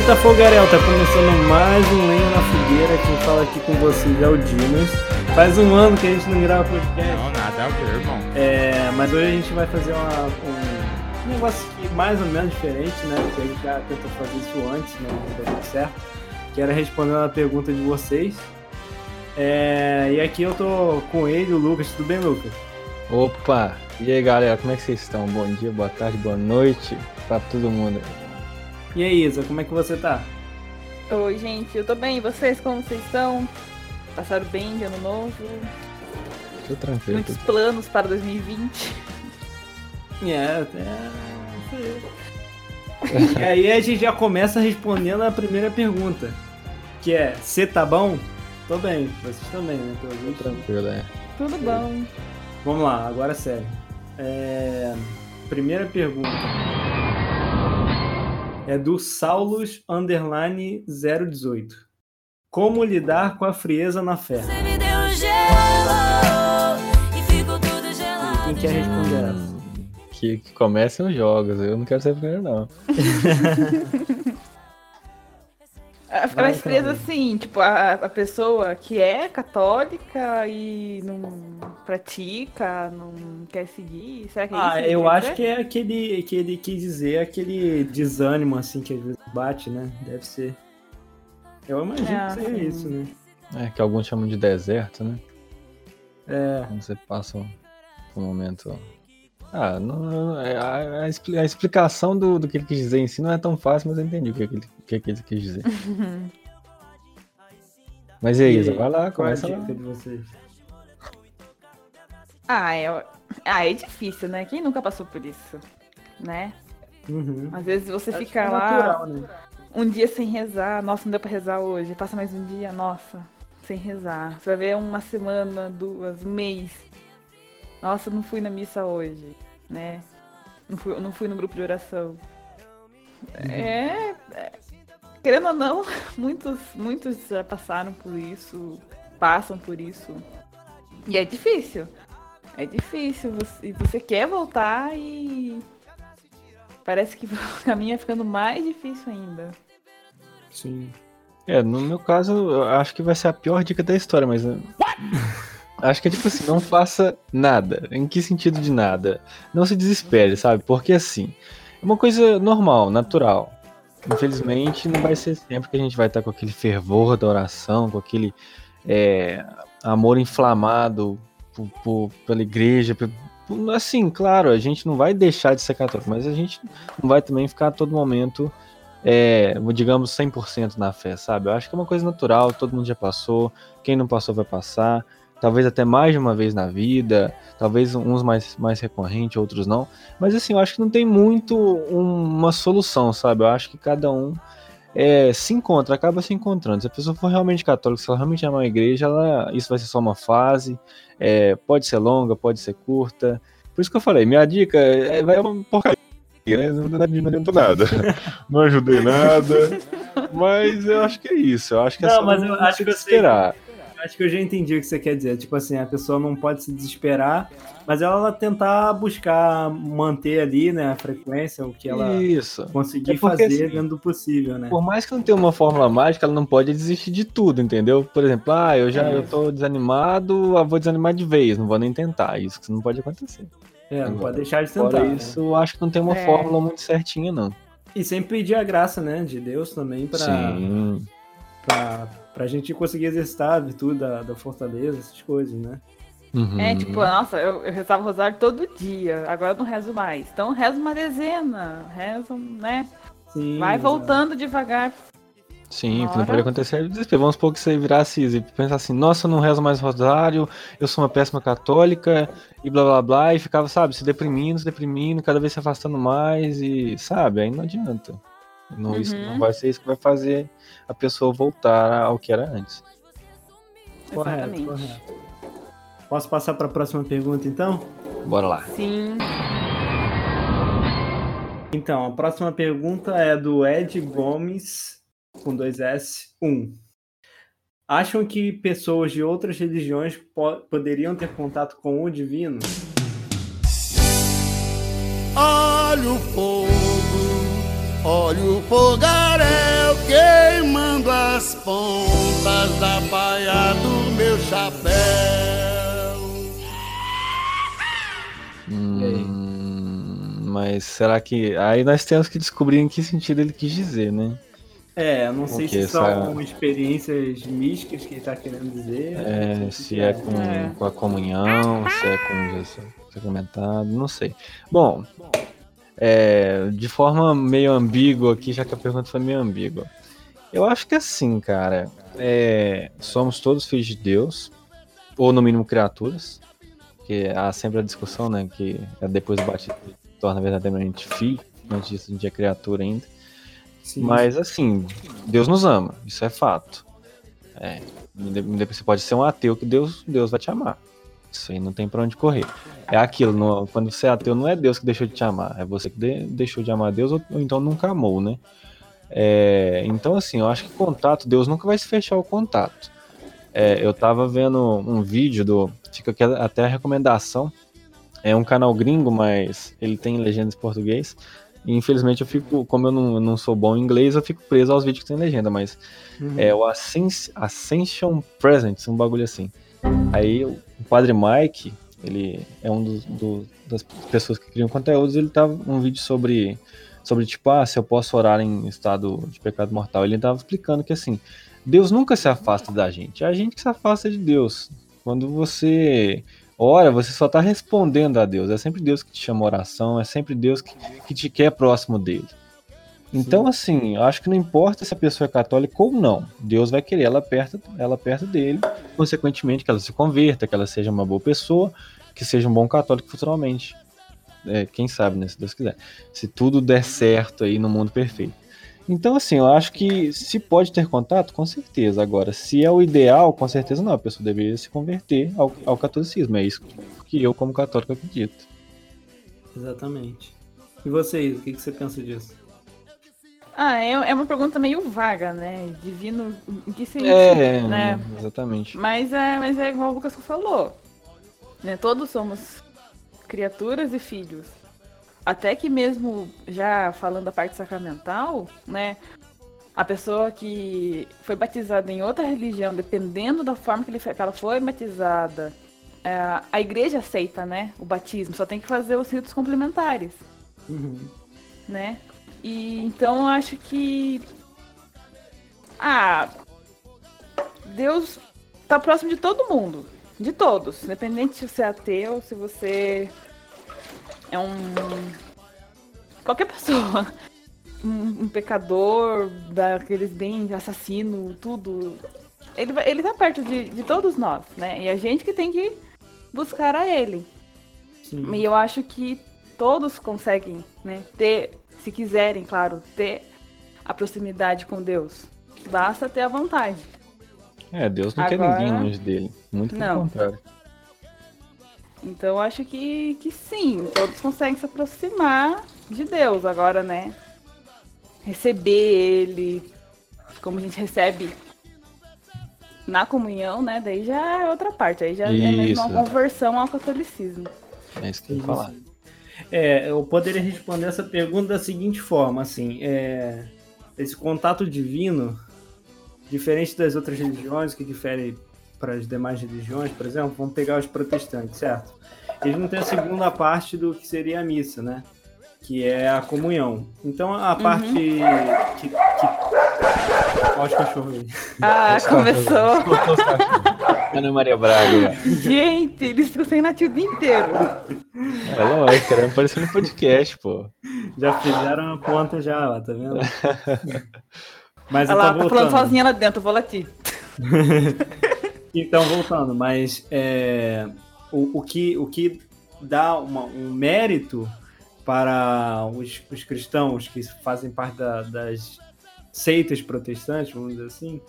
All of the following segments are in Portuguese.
Eita Fogarel, tá começando mais um Lenha na Fogueira. Quem fala aqui com vocês é o Dimas. Faz um ano que a gente não grava podcast. Não, nada a ver, irmão. É, mas hoje a gente vai fazer uma- um negócio que mais ou menos diferente, né? Porque a gente já tentou fazer isso antes, né? Não deu certo. Que era respondendo a pergunta de vocês. É, e aqui eu tô com ele, o Lucas. Tudo bem, Lucas? Opa! E aí galera, como é que vocês estão? Bom dia, boa tarde, boa noite pra todo mundo. E aí, Isa, como é que você tá? Oi, gente, eu tô bem. E vocês, como vocês estão? Passaram bem de ano novo? Tô tranquilo. Muitos planos para 2020? É, é. e aí a gente já começa respondendo a primeira pergunta. Que é, você tá bom? Tô bem, vocês também, né? Tô visto. tranquilo, é. Tudo bom. Vamos lá, agora é sério. É, Primeira pergunta. É do Saulus Underline 018. Como lidar com a frieza na fé? Você me deu gelo e ficou tudo gelado. Quem quer responder essa? Que, que comecem os jogos, eu não quero ser primeiro não. Mais presa Cláudia. assim, tipo, a, a pessoa que é católica e não pratica, não quer seguir. Será que é isso? Ah, ele eu quer acho dizer? que é aquele que ele quis dizer, aquele desânimo assim que às vezes bate, né? Deve ser. Eu imagino É, que seja isso, né? É, que alguns chamam de deserto, né? É, Quando você passa um, um momento. Ah, não, não- é, a, a a explicação do, do que ele quis dizer em si não é tão fácil, mas eu entendi o que, ele, o que, ele quis dizer. Mas e aí, Isa, vai lá, qual é a começa lá. de vocês? Ah, é, ah, é difícil, né? Quem nunca passou por isso, né? Uhum. Às vezes você Acho que fica é lá natural, né? um dia sem rezar, nossa, não deu pra rezar hoje. Passa mais um dia, nossa, sem rezar. Você vai ver uma semana, duas, um mês. Nossa, não fui na missa hoje, né? Não fui, não fui no grupo de oração. É, é, Querendo ou não, muitos, muitos já passaram por isso, passam por isso. E é difícil. É difícil. Você, e você quer voltar e. Parece que o caminho é ficando mais difícil ainda. Sim. É, no meu caso, eu acho que vai ser a pior dica da história, mas. né, Acho que é tipo assim, não faça nada. Em que sentido de nada? Não se desespere, sabe? Porque assim, é uma coisa normal, natural. Infelizmente, não vai ser sempre que a gente vai estar com aquele fervor da oração, com aquele é, amor inflamado por- por- pela igreja. por- assim, claro, a gente não vai deixar de ser católico, mas a gente não vai também ficar a todo momento é, digamos, 100% na fé, sabe? Eu acho que é uma coisa natural, todo mundo já passou, quem não passou vai passar, talvez até mais de uma vez na vida, talvez uns mais, mais recorrente, outros não, mas assim, eu acho que não tem muito um- uma solução, sabe? Eu acho que cada um é, se encontra, acaba se encontrando. Se a pessoa for realmente católica, se ela realmente amar a igreja, ela, isso vai ser só uma fase, é, pode ser longa, pode ser curta. Por isso que eu falei, minha dica é, vai uma porcaria, né? Não, adiantou nada. Não ajudei nada. Mas eu acho que é isso. Eu acho que é Não, só mas eu acho que eu sei desesperar. Acho que eu já entendi o que você quer dizer. Tipo assim, a pessoa não pode se desesperar, mas ela tentar buscar manter ali, né, a frequência, o que ela Isso. conseguir É porque, fazer assim, dentro do possível, né? Por mais que não tenha uma fórmula mágica, ela não pode desistir de tudo, entendeu? Por exemplo, ah, eu já eu tô desanimado, eu vou desanimar de vez, não vou nem tentar. Isso que não pode acontecer. É, não Agora, pode deixar de Fora tentar. né? isso, eu acho que não tem uma É. fórmula muito certinha, não. E sempre pedir a graça, né, de Deus também pra, Sim. Pra, gente conseguir exercitar a virtude da, da fortaleza, essas coisas, né? Uhum. É, tipo, nossa, eu, eu rezava o rosário todo dia, agora eu não rezo mais. Então rezo uma dezena, rezo, né? Sim, Vai exato. voltando devagar. Sim, o que não pode acontecer é o desespero. Vamos supor que você virasse e pensar assim, nossa, eu não rezo mais rosário, eu sou uma péssima católica, e blá blá blá, e ficava, sabe, se deprimindo, se deprimindo, cada vez se afastando mais, e sabe, aí não adianta. Não, isso, Uhum. não vai ser isso que vai fazer a pessoa voltar ao que era antes. Correto, correto. Posso passar para a próxima pergunta, então? Bora lá. Sim. Então, a próxima pergunta é do Ed Gomes, com dois S, 1. Acham que pessoas de outras religiões po- poderiam ter contato com o divino? Olha o fogo, olha o fogaréu queimando as pontas da paia do meu chapéu. Hum, mas será que. Aí nós temos que descobrir em que sentido ele quis dizer, né? É, eu não sei se são essa- experiências místicas que ele está querendo dizer. É, sei o se que é com, É. com a comunhão, se é com Jesus sacramentado, não sei. Bom, é, de forma meio ambígua aqui, já que a pergunta foi meio ambígua. Eu acho que assim, cara, é, somos todos filhos de Deus, ou no mínimo criaturas, que há sempre a discussão, né, que é depois do batismo torna verdadeiramente filho, antes disso a gente é criatura ainda. Sim. Mas assim, Deus nos ama, isso é fato. É, você pode ser um ateu que Deus, Deus vai te amar. Isso aí não tem pra onde correr. É aquilo, não- quando você é ateu, não é Deus que deixou de te amar, é você que de- deixou de amar Deus ou, ou então nunca amou, né? É, então, assim, eu acho que contato, Deus nunca vai se fechar o contato. É, eu tava vendo um vídeo do. Fica aqui até a recomendação. É um canal gringo, mas ele tem legendas em português. E infelizmente eu fico, como eu não, não sou bom em inglês, eu fico preso aos vídeos que tem legenda, mas Uhum. é o Ascens- Ascension Presents, um bagulho assim. Aí o Padre Mike, ele é um dos, do- das pessoas que criam conteúdos, ele tava um vídeo sobre, sobre tipo, ah, se eu posso orar em estado de pecado mortal. Ele tava explicando que assim, Deus nunca se afasta da gente, é a gente que se afasta de Deus. Quando você ora, você só tá respondendo a Deus, é sempre Deus que te chama oração, é sempre Deus que, que te quer próximo dele. Então, assim, eu acho que não importa se a pessoa é católica ou não, Deus vai querer ela perto, ela perto dele, consequentemente que ela se converta, que ela seja uma boa pessoa, que seja um bom católico futuramente. É, quem sabe, né, se Deus quiser. Se tudo der certo aí no mundo perfeito. Então, assim, eu acho que se pode ter contato, com certeza. Agora, se é o ideal, com certeza não. A pessoa deveria se converter ao, ao catolicismo. É isso que eu, como católico, acredito. Exatamente. E vocês, o que, que você pensa disso? Ah, é, é uma pergunta meio vaga, né? Divino, em que sentido, É, né? exatamente. Mas é, mas é igual o Lucas falou. Né? Todos somos criaturas e filhos. Até que mesmo já falando da parte sacramental, né? A pessoa que foi batizada em outra religião, dependendo da forma que, ele, que ela foi batizada, é, a igreja aceita, né? O batismo, só tem que fazer os ritos complementares Uhum. né? E então eu acho que ah, Deus tá próximo de todo mundo, de todos, independente se você é ateu, se você é um qualquer pessoa, um, um pecador, daqueles bem assassino, tudo. Ele, ele tá perto de, de todos nós, né? E a gente que tem que buscar a ele. Sim. E eu acho que todos conseguem, né, ter, se quiserem, claro, ter a proximidade com Deus. Basta ter a vontade. É, Deus não quer Agora- ninguém longe dele. Muito pelo Não. contrário. Então eu acho que, que sim, todos conseguem se aproximar de Deus. Agora, né? Receber ele, como a gente recebe na comunhão, né? Daí já é outra parte. Aí já é mesmo Isso. uma conversão ao catolicismo. É isso que eu ia falar. É, eu poderia responder essa pergunta da seguinte forma, assim, é, esse contato divino, diferente das outras religiões, que difere para as demais religiões, por exemplo, vamos pegar os protestantes, certo? Eles não têm a segunda parte do que seria a missa, né? Que é a comunhão. Então a parte que, que... Olha os cachorros aí. Ah, começou. Ana Maria Braga. Gente, eles ficam sem latir o dia inteiro. É lógico, querendo aparecer no podcast, pô. Já fizeram a ponta já, ó, tá vendo? Mas Olha lá, então tá falando sozinha lá dentro, eu vou latir. Então, voltando, mas é, o, o, que, o que dá uma- um mérito para os, os cristãos que fazem parte da- das seitas protestantes, vamos dizer assim,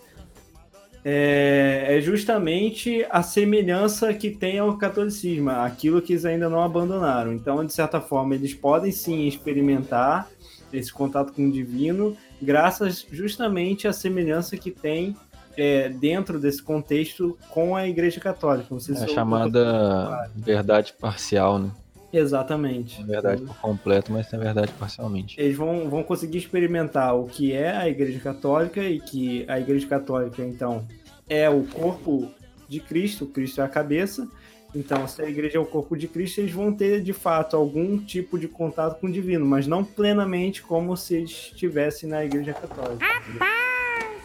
é, é justamente a semelhança que tem ao catolicismo, aquilo que eles ainda não abandonaram. Então, de certa forma, eles podem sim experimentar esse contato com o divino, graças justamente à semelhança que tem é, dentro desse contexto com a Igreja Católica. Não sei É se a eu- chamada verdade parcial, né? Exatamente. Na verdade por completo, mas na verdade parcialmente. Eles vão, vão conseguir experimentar o que é a Igreja Católica e que a Igreja Católica, então, é o corpo de Cristo, Cristo é a cabeça. Então, se a igreja é o corpo de Cristo, eles vão ter de fato algum tipo de contato com o divino, mas não plenamente como se eles estivessem na Igreja Católica.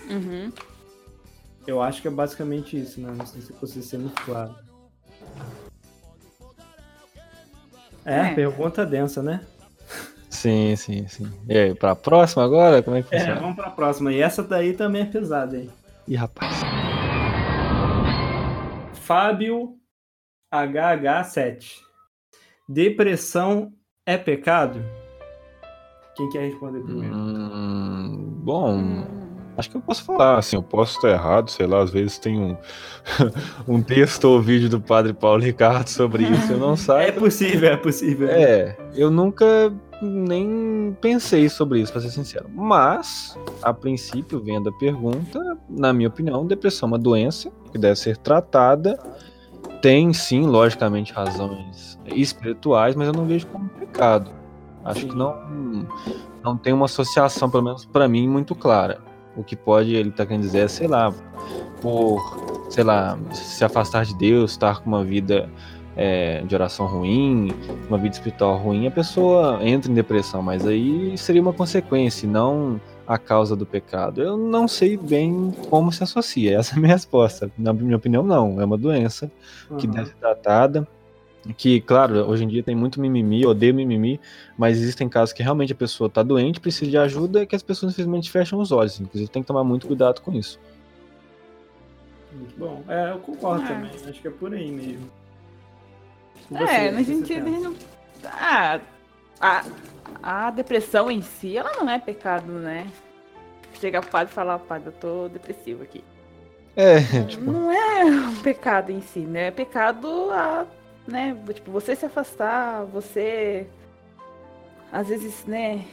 Uhum. Eu acho que é basicamente isso, né? Não sei se eu consigo ser muito claro. É, É. pergunta densa, né? Sim, sim, sim. E aí, pra próxima agora? Como é que É, funciona? vamos pra próxima. E essa daí também é pesada, hein? Ih, rapaz. Fábio HH7. Depressão é pecado? Quem quer responder primeiro? Hum, bom, acho que eu posso falar. Assim, eu posso estar errado, sei lá, às vezes tem um, um texto ou vídeo do padre Paulo Ricardo sobre isso, eu não É saiba. possível, é possível. É, eu nunca nem pensei sobre isso, pra ser sincero. Mas, a princípio, vendo a pergunta, na minha opinião, depressão é uma doença que deve ser tratada. Tem sim, logicamente, razões espirituais, mas eu não vejo como pecado. Acho que não, não tem uma associação, pelo menos pra mim, muito clara. O que pode ele tá querendo dizer é, sei lá, por, sei lá, se afastar de Deus, estar com uma vida é, de oração ruim, uma vida espiritual ruim, a pessoa entra em depressão, mas aí seria uma consequência, não a causa do pecado. Eu não sei bem como se associa, essa é a minha resposta. Na minha opinião, não. É uma doença que Aham. deve ser tratada. Que, claro, hoje em dia tem muito mimimi, eu odeio mimimi, mas existem casos que realmente a pessoa está doente, precisa de ajuda e que as pessoas simplesmente fecham os olhos. Inclusive, tem que tomar muito cuidado com isso. Muito bom. É, eu concordo É. também. Acho que é por aí mesmo. É, você, a o que gente, gente não. Ah, a, a depressão em si, ela não é pecado, né? Chegar pro padre e falar, padre, eu tô depressivo aqui. É, tipo, Não é um pecado em si, né? É pecado a, né? Tipo, você se afastar, você às vezes, né?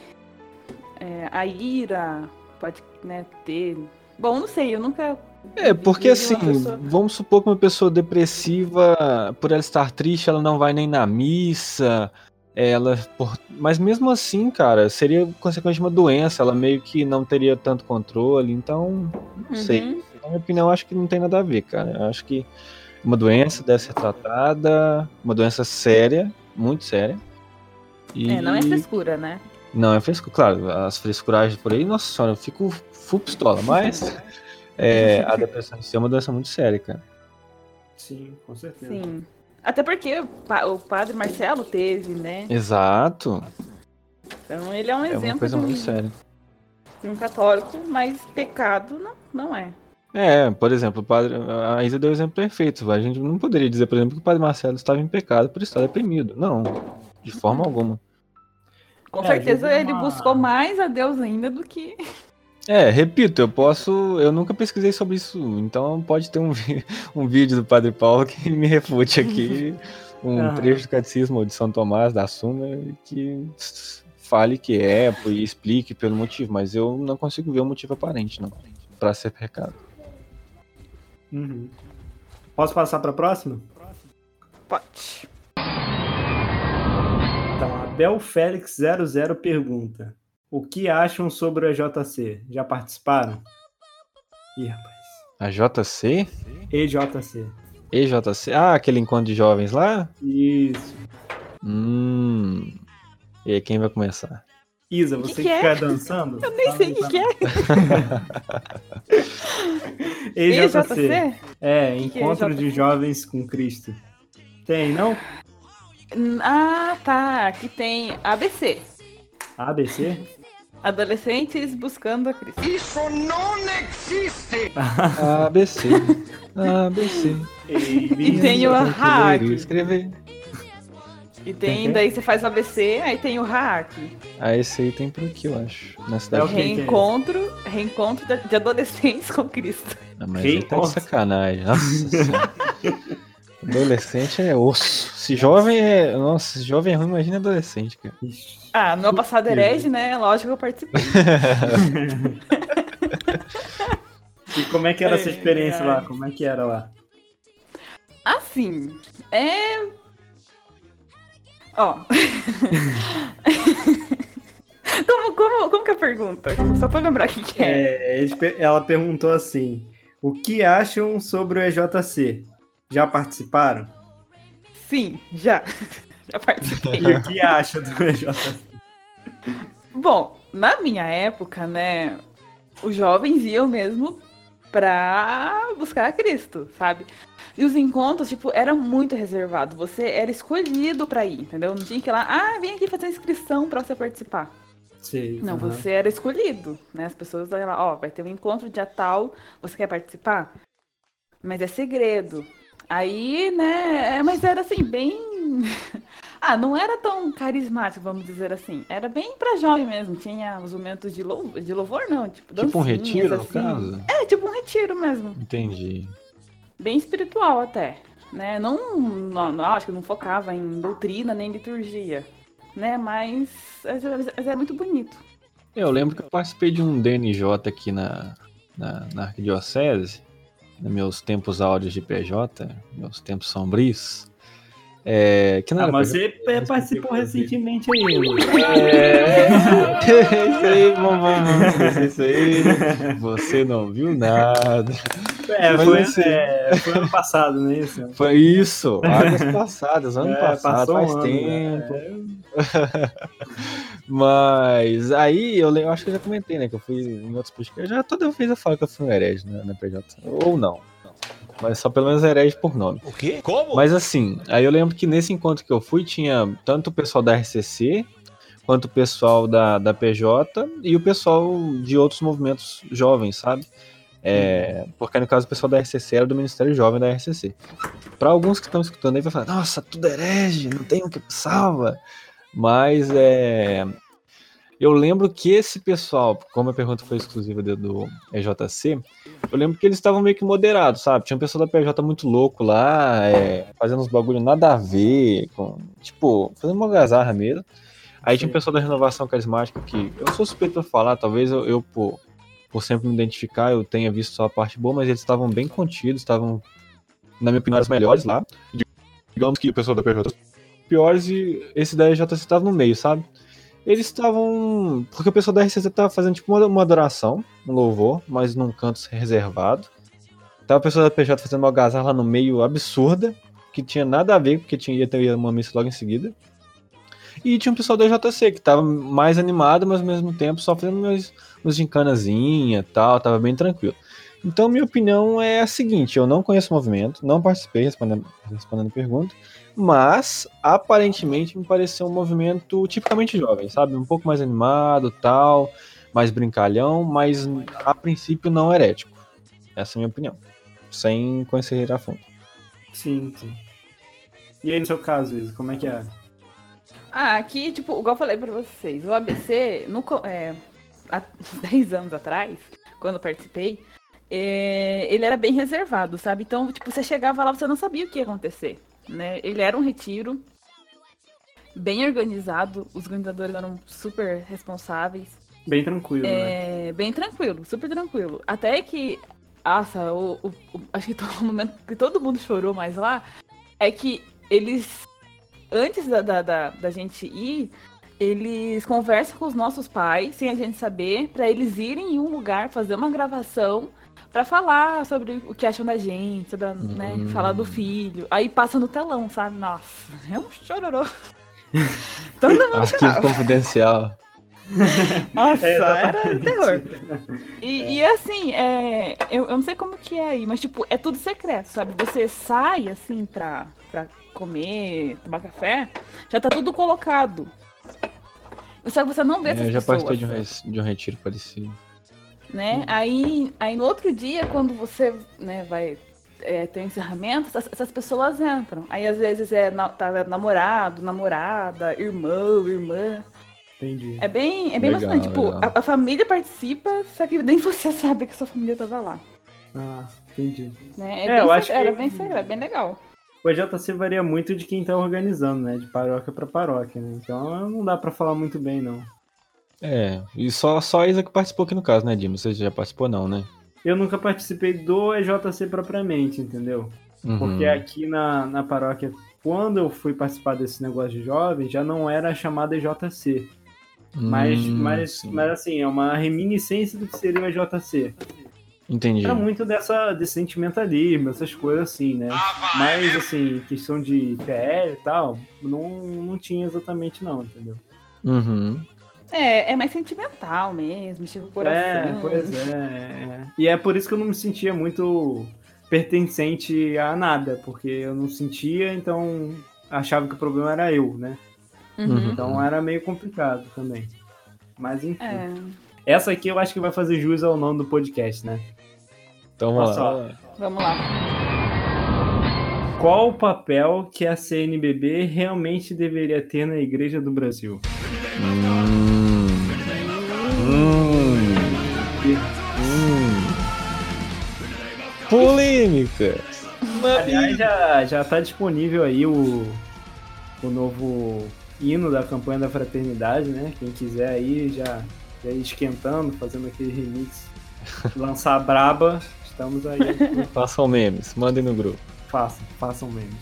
é, a ira pode, né, ter. Bom, não sei, eu nunca. É, porque assim, pessoa- vamos supor que uma pessoa depressiva, por ela estar triste, ela não vai nem na missa, ela, por- mas mesmo assim, cara, seria consequência de uma doença, ela meio que não teria tanto controle, então, não sei. Uhum. Na minha opinião, acho que não tem nada a ver, cara. Eu acho que uma doença deve ser tratada, uma doença séria, muito séria. E... É, não é frescura, né? Não, é frescura. Claro, as frescuragens por aí, nossa senhora, eu fico full pistola, mas é, a depressão em si é uma doença muito séria, cara. Sim, com certeza. Sim. Até porque o, pa- o padre Marcelo teve, né? Exato. Então ele é um É uma exemplo coisa de, um, muito séria. de um católico, mas pecado não, não é. É, por exemplo, o padre, a Isa deu o exemplo perfeito. A gente não poderia dizer, por exemplo, que o padre Marcelo estava em pecado por estar deprimido. Não, de forma alguma. Com É, certeza vi ele uma- buscou mais a Deus ainda do que. É, repito, eu posso. Eu nunca pesquisei sobre isso, então pode ter um, vi- um vídeo do Padre Paulo que me refute aqui, um Aham. trecho do Catecismo de São Tomás da Suma que fale que é e explique pelo motivo, mas eu não consigo ver o motivo aparente, não, para ser pecado. Uhum. Posso passar para a próxima? Pode. Então, a Bel Félix 00 pergunta: O que acham sobre o EJC? Já participaram? Ih, rapaz. A JC? EJC. EJC? Ah, aquele encontro de jovens lá? Isso. Hum. E aí, quem vai começar? Isa, Que você que que é? fica dançando? Eu nem sei o que, que é. EJC. EJC? É, que é Encontro de? Jovens com Cristo. Tem, não? Ah, tá. Aqui tem ABC. ABC? Adolescentes buscando a Cristo. ABC. ABC. E tem o hack. Escrever. E tem, Tem daí você faz o ABC, aí tem o hack. Ah, esse aí tem por aqui, eu acho. Na É cidade. o é Reencontro, reencontro de adolescentes com Cristo. Ah, mas aí tá de sacanagem. Nossa senhora. Adolescente é osso. Se jovem é. Nossa, se jovem é ruim, imagina adolescente, cara. Ah, no meu passado herege, né? Lógico que eu participei. E como é que era essa experiência lá? Como é que era lá? Assim, é. Ó. como, como, como que é a pergunta? Só pra lembrar o que, que é. É, ela perguntou assim: O que acham sobre o EJC? Já participaram? Sim, já. Já participei. E o que acha do EJC? Bom, na minha época, né, os jovens iam mesmo pra buscar a Cristo, sabe? E os encontros, tipo, eram muito reservados. Você era escolhido pra ir, entendeu? Não tinha que ir lá, ah, vem aqui fazer inscrição pra você participar. Sei. Não, aham. você era escolhido, né? As pessoas iam lá, ó, vai ter um encontro dia tal, você quer participar? Mas é segredo. Aí, né, é, mas era assim, bem. Ah, não era tão carismático, vamos dizer assim. Era bem pra jovem mesmo. Tinha os momentos de louvor, de louvor não, tipo, Tipo um retiro, no assim. caso? É, tipo um retiro mesmo. Entendi. Bem espiritual até. Né? Não, não, não, acho que não focava em doutrina nem liturgia. Né? Mas, mas é muito bonito. Eu lembro que eu participei de um DNJ aqui na, na, na Arquidiocese, nos meus tempos áudios de PJ, meus tempos sombrios. É, que não Ah, era mas você é, participou recentemente aí, Lu. É, isso aí, vamos, vamos, vamos esquecer isso aí. Você não viu nada. É, Mas foi, assim- é, foi ano passado, não é isso? Foi isso, águas passadas, ano É, passado, passou um faz ano, tempo. né? Mas aí eu, eu acho que eu já comentei, né? Que eu fui em outros podcasts. Já toda vez eu falo que eu fui um herege né, na PJ. Ou não. Mas só pelo menos herege por nome. O quê? Como? Mas assim, aí eu lembro que nesse encontro que eu fui, tinha tanto o pessoal da RCC, quanto o pessoal da, da PJ e o pessoal de outros movimentos jovens, sabe? É, porque no caso o pessoal da RCC era do Ministério Jovem da RCC. Para alguns que estão escutando aí, vai falar: Nossa, tudo herege, não tem um que salva. Mas é. Eu lembro que esse pessoal, como a pergunta foi exclusiva do, do EJC, eu lembro que eles estavam meio que moderados, sabe? Tinha um pessoal da PJ muito louco lá, é, fazendo uns bagulho nada a ver, com, tipo, fazendo uma gazarra mesmo. Aí tinha um pessoal da renovação carismática que eu sou suspeito pra falar, talvez eu, eu por, por sempre me identificar, eu tenha visto só a parte boa, mas eles estavam bem contidos, estavam, na minha opinião, os melhores lá. Digamos que o pessoal da PJ piores e esse da EJC estava no meio, sabe? Eles estavam. Porque o pessoal da RCC tava fazendo tipo uma, uma adoração, um louvor, mas num canto reservado. Tava o pessoal da PJ fazendo uma gazarra lá no meio absurda, que tinha nada a ver, porque tinha, ia ter uma missa logo em seguida. E tinha um pessoal da JC que tava mais animado, mas ao mesmo tempo só fazendo umas, umas gincanazinha e tal, tava bem tranquilo. Então, minha opinião é a seguinte: eu não conheço o movimento, não participei respondendo, respondendo pergunta, mas aparentemente me pareceu um movimento tipicamente jovem, sabe? Um pouco mais animado, tal, mais brincalhão, mas a princípio não herético. Essa é a minha opinião, sem conhecer a fundo. Sim, sim. E aí, no seu caso, Isa, como é que é? Ah, aqui, tipo, igual eu falei pra vocês, o ABC, no, é, há 10 anos atrás, quando eu participei, é, ele era bem reservado, sabe? Então, tipo, você chegava lá, você não sabia o que ia acontecer, né? Ele era um retiro bem organizado, os organizadores eram super responsáveis, Bem tranquilo, né? é, bem tranquilo, super tranquilo. Até que Nossa, o, o- o- acho que todo momento que todo mundo chorou mais lá é que eles, antes da, da, da, da gente ir, eles conversam com os nossos pais, sem a gente saber, pra eles irem em um lugar fazer uma gravação pra falar sobre o que acham da gente, sobre, né, Hum. falar do filho. Aí passa no telão, sabe? Nossa, é um chororô. todo mundo Arquivo chorava. confidencial. Nossa, É, era terror. E, e assim, é, eu, eu não sei como que é aí, mas tipo, é tudo secreto, sabe? Você sai assim pra, pra comer, tomar café, já tá tudo colocado. Só que você não vê É, essas eu já pessoas, participei de um, de um retiro parecido. Né? Aí, aí no outro dia, quando você né, vai é, ter um encerramento, essas, essas pessoas entram. Aí às vezes é na- tá namorado, namorada, irmão, irmã. Entendi. É bem, é bem Legal, bastante. Tipo, a, a família participa, só que nem você sabe que sua família tava lá. Ah, entendi. Né? É, bem eu acho secreto, Era que- bem secreto, é bem legal. O EJC varia muito de quem tá organizando, né? De paróquia pra paróquia, né? Então não dá pra falar muito bem, não. É, e só, só a Isa que participou aqui no caso, né, Dima? Você já participou não, né? Eu nunca participei do EJC propriamente, entendeu? Uhum. Porque aqui na, na paróquia, quando eu fui participar desse negócio de jovens, já não era chamada EJC. Mas, Hum, mas, sim. mas assim, é uma reminiscência do que seria o EJC. Entendi. Era muito dessa, desse sentimentalismo, essas coisas assim, né? Mas, assim, questão de PL e tal, não, não tinha exatamente não, entendeu? Uhum. É, é mais sentimental mesmo, tipo, coração. É, pois é. E é por isso que eu não me sentia muito pertencente a nada, porque eu não sentia, então achava que o problema era eu, né? Uhum. Então era meio complicado também. Mas enfim. É. Essa aqui eu acho que vai fazer jus ao nome do podcast, né? Então vamos lá. Vamos lá. Qual o papel que a CNBB realmente deveria ter na Igreja do Brasil? Hum. Polêmica. Aliás, já, já tá disponível aí o, o novo hino da campanha da fraternidade, né? Quem quiser aí já, já ir esquentando, fazendo aquele remix, lançar a braba, estamos aí. Façam memes, mandem no grupo. façam, façam memes.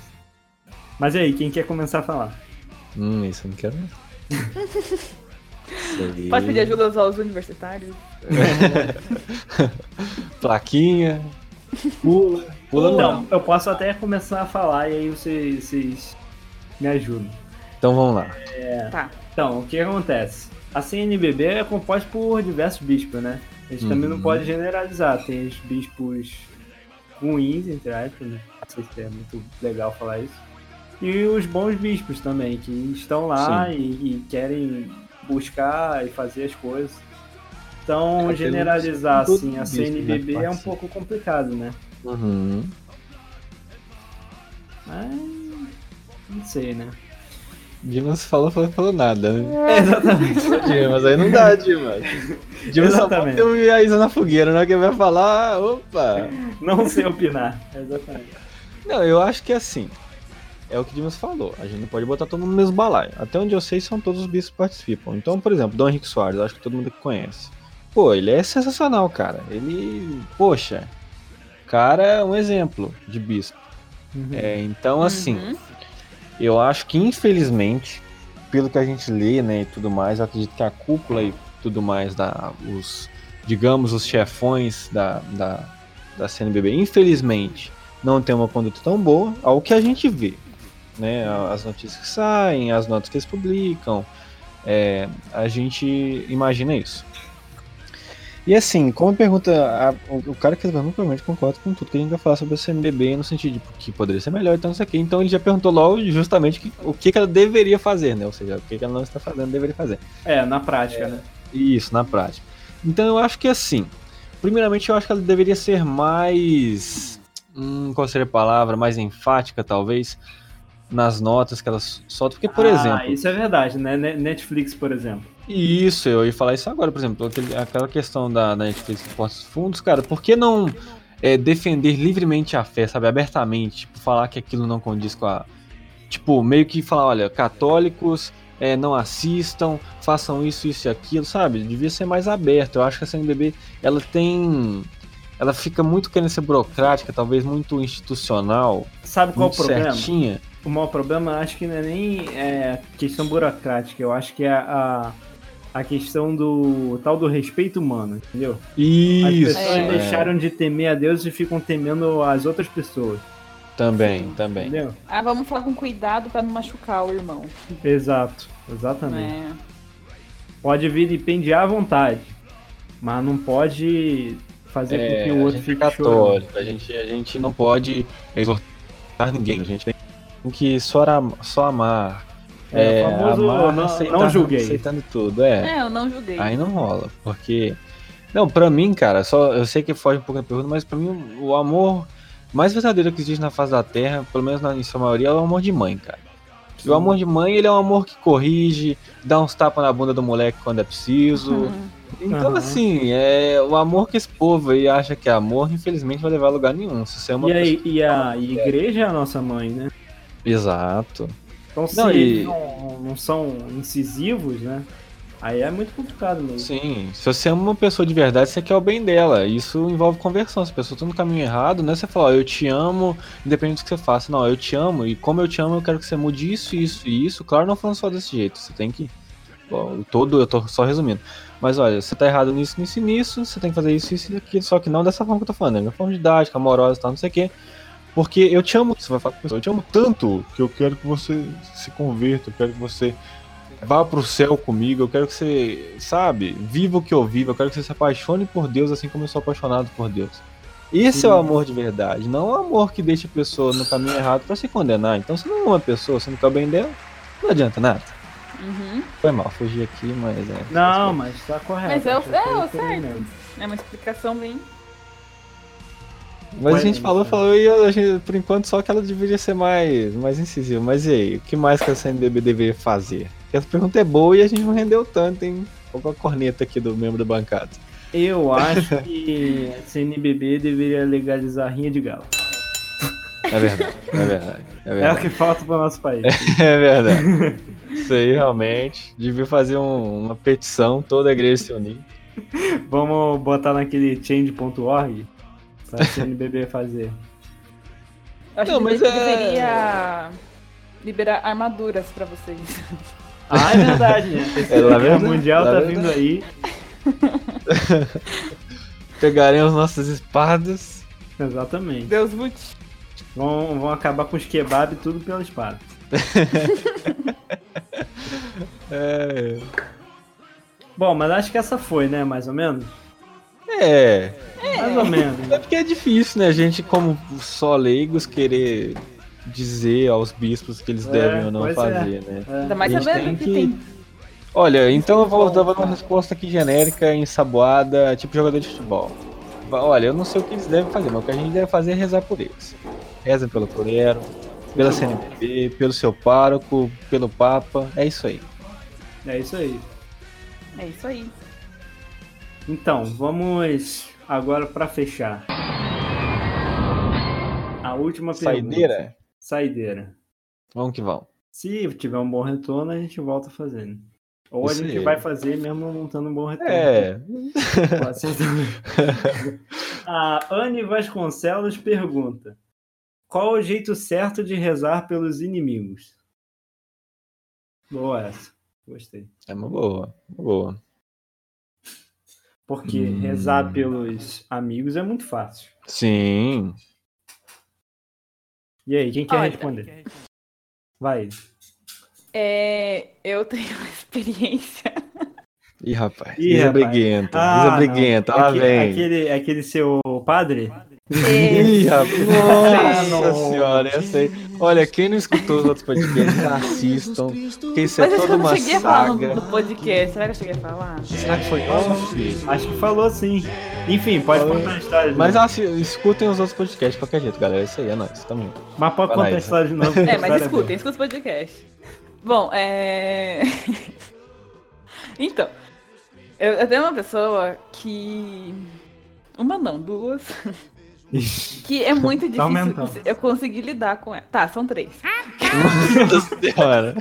Mas e aí, quem quer começar a falar? Hum, isso eu não quero. não. Pode pedir ajuda aos universitários. Plaquinha. Pula. Pula não. Então, eu posso até começar a falar e aí vocês, vocês me ajudam. Então vamos lá. Tá. Então, o que acontece? A CNBB é composta por diversos bispos, né? A gente também não Uhum. pode generalizar. Tem os bispos ruins, entre aspas, né? Não sei se é muito legal falar isso. E os bons bispos também, que estão lá e, e querem buscar e fazer as coisas. Então, É, generalizar assim a né, CNBB que é um pouco complicado, né? Uhum. Mas não sei, né? Dimas falou, falou, falou nada, né? É, exatamente. Dimas, aí não dá, Dimas. Dimas só Exatamente. ter a Isa na fogueira, não é que vai falar, opa. Não sei opinar. Exatamente. Não, eu acho que é assim. É o que Dimas falou. A gente não pode botar todo mundo no mesmo balaio. Até onde eu sei, são todos os bispos que participam. Então, por exemplo, Dom Henrique Soares, acho que todo mundo aqui conhece. Pô, ele é sensacional, cara. Ele. Poxa. Cara é um exemplo de bispo. É, então, assim, Uhum. eu acho que infelizmente, pelo que a gente lê, né, e tudo mais, eu acredito que a cúpula e tudo mais, da, os, digamos, os chefões da, da, da CNBB, infelizmente, não tem uma conduta tão boa ao que a gente vê. Né, as notícias que saem, as notas que eles publicam, é, a gente imagina isso. E assim, como pergunta, a- o, o cara que pergunta provavelmente concorda com tudo que a gente vai falar sobre a CNBB no sentido de que poderia ser melhor, então isso aqui. Então ele já perguntou logo justamente que- o que, que ela deveria fazer, né? Ou seja, o que, que ela não está fazendo deveria fazer. É, na prática, né? Isso, na prática. Então eu acho que assim, primeiramente eu acho que ela deveria ser mais. Hum, qual seria a palavra? Mais enfática, talvez, nas notas que ela solta. Porque, por Ah, exemplo. Isso é verdade, né? Ne- Netflix, por exemplo. Isso, eu ia falar isso agora, por exemplo, aquela questão da, da Netflix que porta os fundos, cara, por que não é, defender livremente a fé, sabe, abertamente, tipo, falar que aquilo não condiz com a... Tipo, meio que falar, olha, católicos é, não assistam, façam isso, isso e aquilo, sabe, devia ser mais aberto, eu acho que a CNBB, ela tem... ela fica muito querendo ser burocrática, talvez muito institucional, Sabe qual é o problema? certinha. O maior problema, eu acho que não é nem é, questão burocrática, eu acho que é a, a questão do tal do respeito humano, entendeu? As Isso, pessoas é, deixaram de temer a Deus e ficam temendo as outras pessoas, também, também. entendeu? Ah, vamos falar com cuidado pra não machucar o irmão. Exato, exatamente. né? Pode vir e pendiar à vontade, mas não pode fazer com É, que o a outro fique é chorando. católico, a gente, a gente não pode exortar ninguém, a gente tem que só, só amar. É, o famoso não- não julguei. Aceitando tudo, é. É, eu não julguei. Aí não rola, porque. Não, pra mim, cara, só eu sei que foge um pouco da pergunta, mas pra mim o amor mais verdadeiro que existe na face da Terra, pelo menos na em sua maioria, é o amor de mãe, cara. E o amor de mãe, ele é um amor que corrige, dá uns tapas na bunda do moleque quando é preciso. Uhum. Então, Aham. assim, é o amor que esse povo aí acha que é amor, infelizmente vai levar a lugar nenhum. Se você é uma E, aí, pessoa- e a igreja é a nossa mãe, né? Exato. Então se Não, e- eles não, não são incisivos, né? Aí é muito complicado mesmo. Sim, se você ama uma pessoa de verdade, você quer o bem dela. Isso envolve conversão. Se a pessoa tá no caminho errado, não é você falar, ó, eu te amo, independente do que você faça. Não, eu te amo, e como eu te amo, eu quero que você mude isso, isso e isso. Claro, não falando só desse jeito. Você tem que. o todo, eu tô só resumindo. Mas olha, você tá errado nisso, nisso e nisso, você tem que fazer isso, isso e aquilo, só que não dessa forma que eu tô falando, né? De forma didática, amorosa e tal, não sei o quê. Porque eu te amo, você vai falar com a pessoa, eu te amo tanto que eu quero que você se converta, eu quero que você vá pro céu comigo, eu quero que você, sabe, viva o que eu vivo, eu quero que você se apaixone por Deus assim como eu sou apaixonado por Deus. Esse é o amor de verdade, não o amor que deixa a pessoa no caminho errado pra se condenar. Então, se não ama a pessoa, você não quer o bem dela, não adianta nada. Uhum. Foi mal, fugi aqui, mas é. Não, mas tá correto. Mas é o- Acho que é certo. mesmo. É uma explicação bem. Mas a gente falou, falou, e a gente, por enquanto só que ela deveria ser mais, mais incisiva. Mas e aí, o que mais que a CNBB deveria fazer? Porque essa pergunta é boa e a gente não rendeu tanto, hein? Olha a corneta aqui do membro da bancada. Eu acho que a CNBB deveria legalizar a rinha de galo. É verdade, é verdade. É É o verdade. que falta para nosso país. É verdade. Isso aí realmente. Devia fazer um- uma petição, toda a igreja se unir. Vamos botar naquele change.org pra CNBB fazer. Eu acho Não, que mas é- deveria liberar armaduras pra vocês. Ah, é verdade, né? Esse É, Guerra verdade, Mundial lá tá vindo aí. Pegaremos nossas espadas. Exatamente. Deus lute. Vão, vão acabar com os kebab tudo pela espada. É. Bom, mas acho que essa foi, né? Mais ou menos? É. Mais ou menos. É né? porque é difícil, né? A gente, como só leigos, querer dizer aos bispos que eles É, devem ou não é. fazer, né? Ainda mais A gente sabendo que que- tem. Olha, então eu vou dar uma resposta aqui genérica, ensaboada, tipo jogador de futebol. Olha, eu não sei o que eles devem fazer, mas o que a gente deve fazer é rezar por eles. Reza pelo Corero, pela CNBB, pelo seu pároco, pelo Papa, é isso aí. É isso aí. É isso aí. Então, vamos agora pra fechar. A última pergunta. Saideira? Saideira. Vamos que vamos. Se tiver um bom retorno, a gente volta fazendo. Ou a Isso gente aí. vai fazer mesmo não tendo um bom retorno. É. A Anne Vasconcelos pergunta: Qual o jeito certo de rezar pelos inimigos? Boa essa. Gostei. é uma boa, uma boa. Porque Hum. rezar pelos amigos é muito fácil. Sim. E aí, quem quer Olha, responder? Vai. É, eu tenho uma experiência. Ih, rapaz. Ih, Isa rapaz. briguenta. Ah, Isa briguenta, vem. Aquele, aquele seu padre? Ih, rapaz. Nossa senhora, essa aí. Olha, quem não escutou os outros podcasts, assistam. Porque isso é Mas toda uma cheguei a falar no, saga. no podcast. Será que eu cheguei a falar? Será que foi off? Acho que falou sim. Enfim, pode Falou. contar a história Mas novo. assi- escutem os outros podcasts de qualquer jeito, galera. Isso aí é nóis. Tamo junto. Mas pode Vai contar a história de novo. É, mas história escutem, escutem o podcast. Bom, é. então, eu, eu tenho uma pessoa que. Uma não, duas. que é muito Tá aumentando. difícil eu conseguir lidar com ela. Tá, são três. Nossa senhora.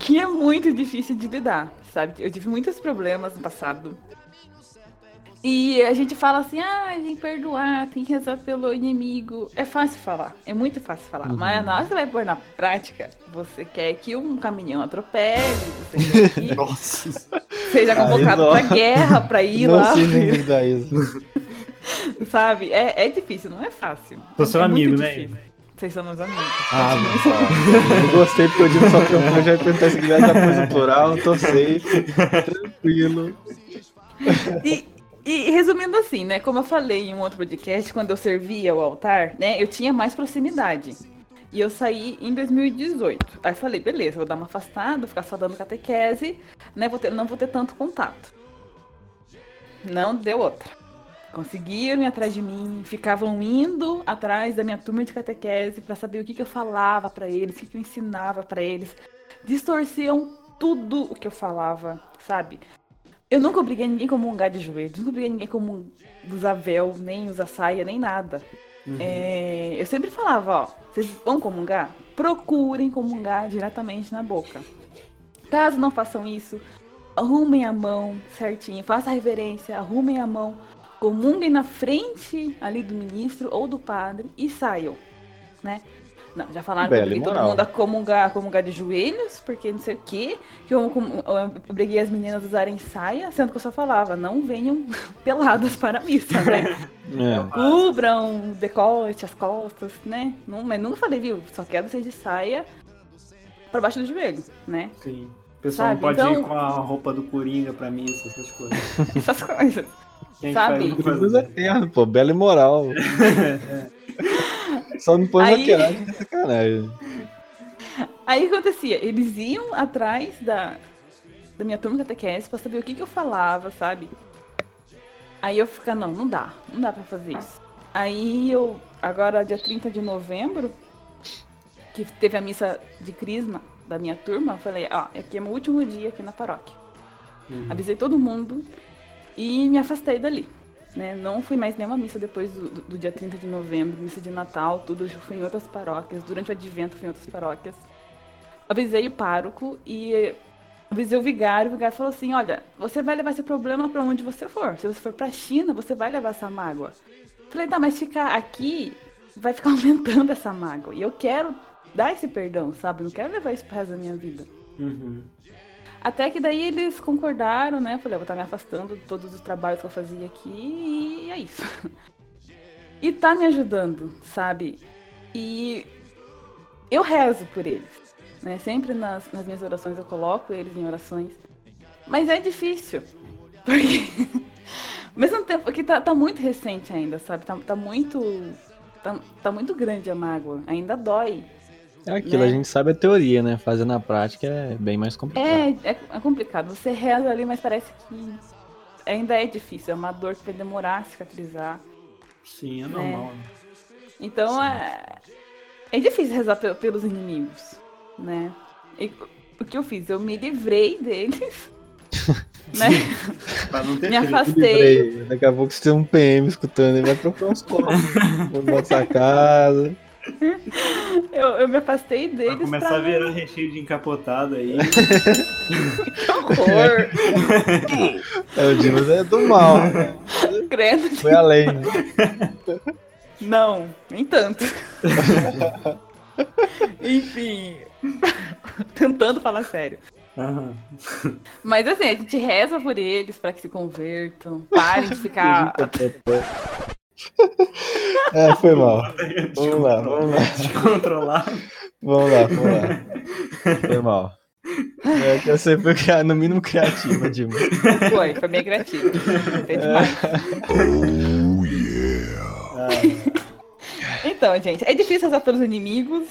Que é muito difícil de lidar, sabe? Eu tive muitos problemas no passado. E a gente fala assim, ah, tem que perdoar, tem que rezar pelo inimigo. É fácil falar, é muito fácil falar. Mas na hora que você vai pôr na prática, você quer que um caminhão atropele, você quer que Nossa. seja convocado não. pra guerra, pra ir não lá, sei nem lidar isso. sabe? É, é difícil, não é fácil. Sou seu é amigo, né? Vocês são meus amigos. Ah, não. Eu gostei porque o Dino só trocou, já ia perguntar se quiser pôs no plural, tô safe, tranquilo. E, e resumindo assim, né? Como eu falei em um outro podcast, quando eu servia o altar, né? Eu tinha mais proximidade. E eu saí em 2018. Aí falei, beleza, vou dar uma afastada, vou ficar só dando catequese, né? Vou ter, não vou ter tanto contato. Não deu outra. Conseguiram ir atrás de mim, ficavam indo atrás da minha turma de catequese para saber o que, que eu falava para eles, o que, que eu ensinava para eles. Distorciam tudo o que eu falava, sabe? Eu nunca obriguei ninguém a comungar de joelhos, nunca obriguei ninguém a usar véu, nem usar saia, nem nada. É, eu sempre falava, ó, vocês vão comungar? Procurem comungar diretamente na boca. Caso não façam isso, arrumem a mão certinho, faça a reverência, arrumem a mão, comunguem na frente ali do ministro ou do padre e saiam, né? Não, já falaram Bela que eu todo mundo a comungar, comungar de joelhos, porque não sei o quê, que eu, obriguei as meninas a usarem saia, sendo que eu só falava, não venham peladas para a missa, né? É. Cubram o decote, as costas, né? Não, mas nunca falei, viu? Só quero vocês de saia para baixo do joelho, né? Sim. O pessoal Sabe, não pode então- ir com a roupa do Coringa pra missa, essas coisas. Essas coisas. Quem Sabe? faz, Cruz eterno, pô, bela e moral. Só não põe Aí- maquiagem, é sacanagem. Aí o que acontecia? Eles iam atrás da, da minha turma de catequese pra saber o que, que eu falava, sabe? Aí eu ficava, não, não dá, não dá pra fazer isso. Aí eu, agora dia 30 de novembro, que teve a missa de crisma da minha turma, eu falei, ó, aqui é meu último dia aqui na paróquia. Avisei todo mundo e me afastei dali. Né? Não fui mais nenhuma missa depois do, do- dia 30 de novembro, missa de Natal, tudo. Fui em outras paróquias. Durante o advento, fui em outras paróquias. Avisei o pároco e avisei o vigário. O vigário falou assim: Olha, você vai levar esse problema pra onde você for. Se você for pra China, você vai levar essa mágoa. Falei, tá, mas ficar aqui vai ficar aumentando essa mágoa. E eu quero dar esse perdão, sabe? Não quero levar isso pro resto da minha vida. Uhum. Até que daí eles concordaram, né? Falei, eu vou estar me afastando de todos os trabalhos que eu fazia aqui e é isso. E tá me ajudando, sabe? E eu rezo por eles, né? Sempre nas, nas minhas orações eu coloco eles em orações. Mas é difícil, porque... Ao mesmo tempo que tá, tá muito recente ainda, sabe? Tá, tá muito... Tá, tá muito grande a mágoa, ainda dói. É aquilo, Né? a gente sabe a teoria, né? Fazer na prática é bem mais complicado. É, é, é complicado. Você reza ali, mas parece que ainda é difícil. É uma dor que vai demorar a cicatrizar. Sim, é normal. né? Então é, é difícil rezar pe- pelos inimigos, né? E o que eu fiz? Eu me livrei deles, né? Pra não ter Me afastei. Daqui a pouco você tem um PM escutando, ele vai procurar uns copos. Vou botar casa. Eu, eu me afastei Vai deles começar pra a virar recheio de encapotado aí. Que horror! É, o Dimas é do mal. Credo. Foi além. Não, nem tanto. Enfim, tentando falar sério. Aham. Mas assim, a gente reza por eles pra que se convertam, parem de ficar. É, foi mal. Vamos lá, vamos lá. Descontrolar. Vamos lá, vamos lá. Foi mal. É que você foi cria- no mínimo criativa, Dimas. Foi, foi bem criativo. Foi demais. Então, gente, é difícil rezar pelos inimigos.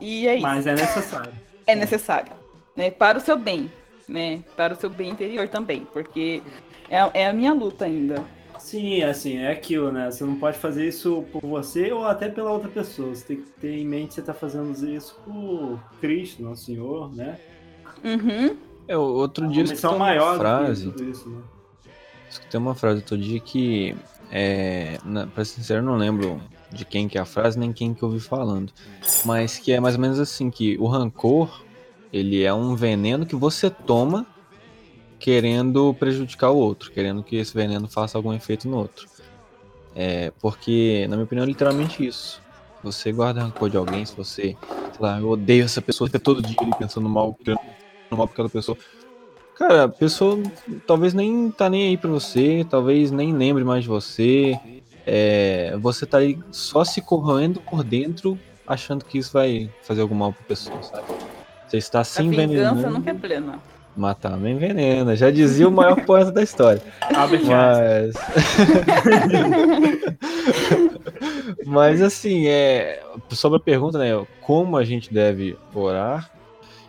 E é isso. Mas é necessário. É necessário. Né? Para o seu bem. Né? Para o seu bem interior também. Porque é, é a minha luta ainda. Sim, assim, é aquilo, né? Você não pode fazer isso por você ou até pela outra pessoa. Você tem que ter em mente que você tá fazendo isso por Cristo, nosso Senhor, né? Uhum. É, outro Uma dia escutei uma maior frase. isso, né? Escutei uma frase outro dia que, é, na, pra ser sincero, eu não lembro de quem que é a frase, nem quem que eu ouvi falando. Mas que é mais ou menos assim, que o rancor Ele é um veneno que você toma querendo prejudicar o outro, querendo que esse veneno faça algum efeito no outro. É, porque, na minha opinião, é literalmente isso. Você guarda rancor de alguém, se você, sei lá, eu odeio essa pessoa, fica todo dia ali pensando mal, querendo mal pra aquela pessoa. Cara, a pessoa talvez nem tá nem aí pra você, talvez nem lembre mais de você. É, você tá aí só se corroendo por dentro, achando que isso vai fazer algum mal pra pessoa, sabe? Você está se A vingança nunca é plena. Matar me envenena. Já dizia o maior poeta da história. Mas. Mas assim, é. Sobre a pergunta, né? Como a gente deve orar?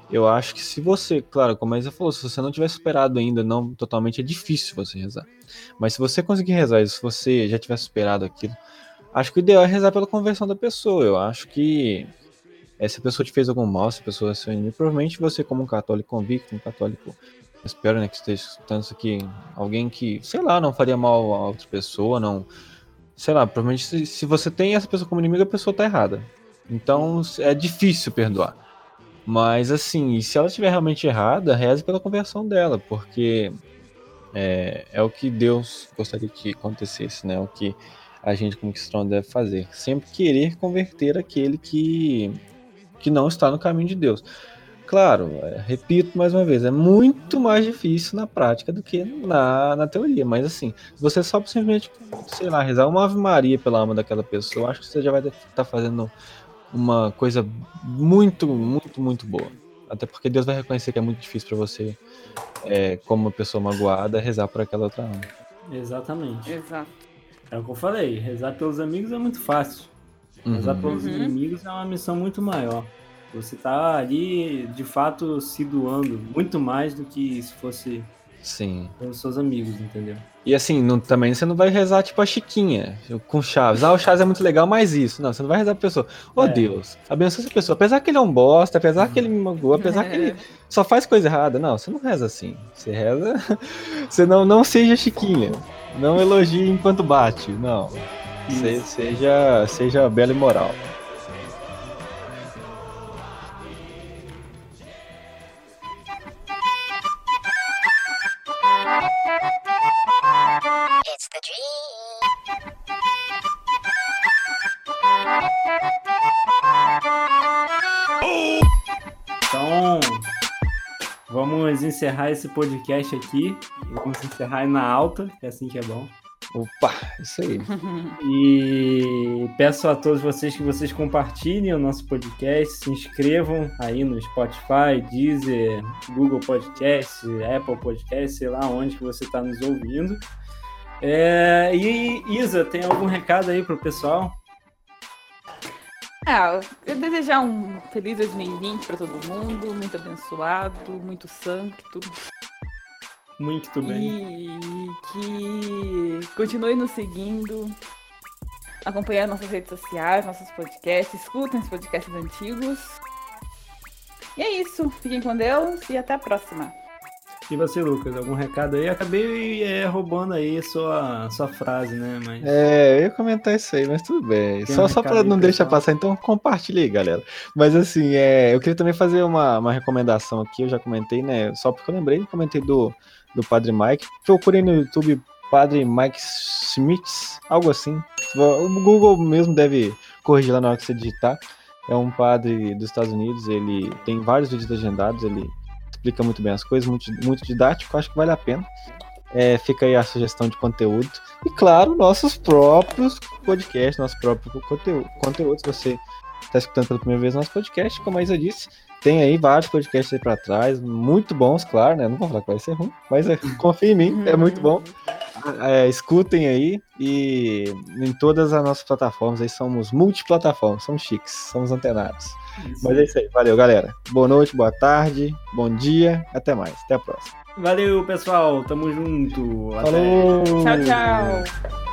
Eu acho que se você, claro, como a Isa falou, se você não tiver superado ainda, não totalmente, é difícil você rezar. Mas se você conseguir rezar, se você já tiver superado aquilo, acho que o ideal é rezar pela conversão da pessoa. Eu acho que é, se a pessoa te fez algum mal, se a pessoa é seu inimigo, provavelmente você, como um católico convicto, um católico, espero né, que esteja escutando isso aqui, alguém que, sei lá, não faria mal a outra pessoa, não. Sei lá, provavelmente se, se você tem essa pessoa como inimigo, a pessoa tá errada. Então é difícil perdoar. Mas assim, se ela estiver realmente errada, reze pela conversão dela, porque é, é o que Deus gostaria que acontecesse, né? O que a gente como cristão deve fazer. Sempre querer converter aquele que, que não está no caminho de Deus. Claro, é, repito mais uma vez, é muito mais difícil na prática do que na, na teoria. Mas assim, se você só simplesmente, sei lá, rezar uma Ave Maria pela alma daquela pessoa, acho que você já vai estar fazendo uma coisa muito, muito, muito boa. Até porque Deus vai reconhecer que é muito difícil para você, é, como uma pessoa magoada, rezar por aquela outra alma. Exatamente. Exato. É o que eu falei. Rezar pelos amigos é muito fácil. Rezar Uhum. pelos Uhum. inimigos é uma missão muito maior. Você tá ali, de fato, se doando muito mais do que se fosse Sim. pelos seus amigos, entendeu? E assim, não- também você não vai rezar tipo a Chiquinha, com Chaves. Ah, o Chaves é muito legal, mas isso. Não, você não vai rezar pra pessoa. Ô É. Deus, abençoa essa pessoa. Apesar que ele é um bosta, apesar que ele me magoou, apesar que ele só faz coisa errada. Não, você não reza assim. Você reza. Você não, não seja Chiquinha. Não elogie enquanto bate. Não. Se- seja, seja bela e moral. Então, vamos encerrar esse podcast aqui. Vamos encerrar na alta, que é assim que é bom. Opa, isso aí. E peço a todos vocês que vocês compartilhem o nosso podcast, se inscrevam aí no Spotify, Deezer, Google Podcast, Apple Podcast, sei lá onde que você está nos ouvindo. É, e Isa, tem algum recado aí pro pessoal? Ah, eu desejar um feliz 2020 para todo mundo, muito abençoado, muito sangue, tudo. Muito bem. E que continue nos seguindo, acompanhando nossas redes sociais, nossos podcasts, escutem os podcasts antigos. E é isso. Fiquem com Deus e até a próxima. E você, Lucas, algum recado aí? Acabei é, roubando aí a sua, sua frase, né? Mas É, eu ia comentar isso aí, mas tudo bem. Tem Só, um só aí, não deixar passar, então compartilha aí, galera. Mas assim, é, eu queria também fazer uma, uma recomendação aqui, eu já comentei, né? Só porque eu lembrei, comentei do, do Padre Mike. Procurei no YouTube Padre Mike Smiths, algo assim. O Google mesmo deve corrigir lá na hora que você digitar. É um padre dos Estados Unidos, ele tem vários vídeos agendados, ele explica muito bem as coisas, muito, muito didático, acho que vale a pena. É, fica aí a sugestão de conteúdo. E claro, nossos próprios podcasts, nosso próprio conteúdo. conteúdo. Se você está escutando pela primeira vez nosso podcast, como a Isa disse, tem aí vários podcasts aí para trás, muito bons, claro, né? Não vou falar que vai ser ruim, mas é, confia em mim, é muito bom. É, escutem aí e em todas as nossas plataformas aí somos multiplataformas, somos chiques, somos antenados. Mas é isso aí, valeu galera. Boa noite, boa tarde, bom dia, até mais, até a próxima. valeu, pessoal. Tamo junto. Até. Falou! Tchau, tchau.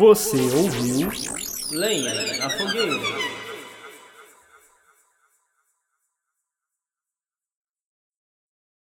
Você ouviu Lenha na Fogueira.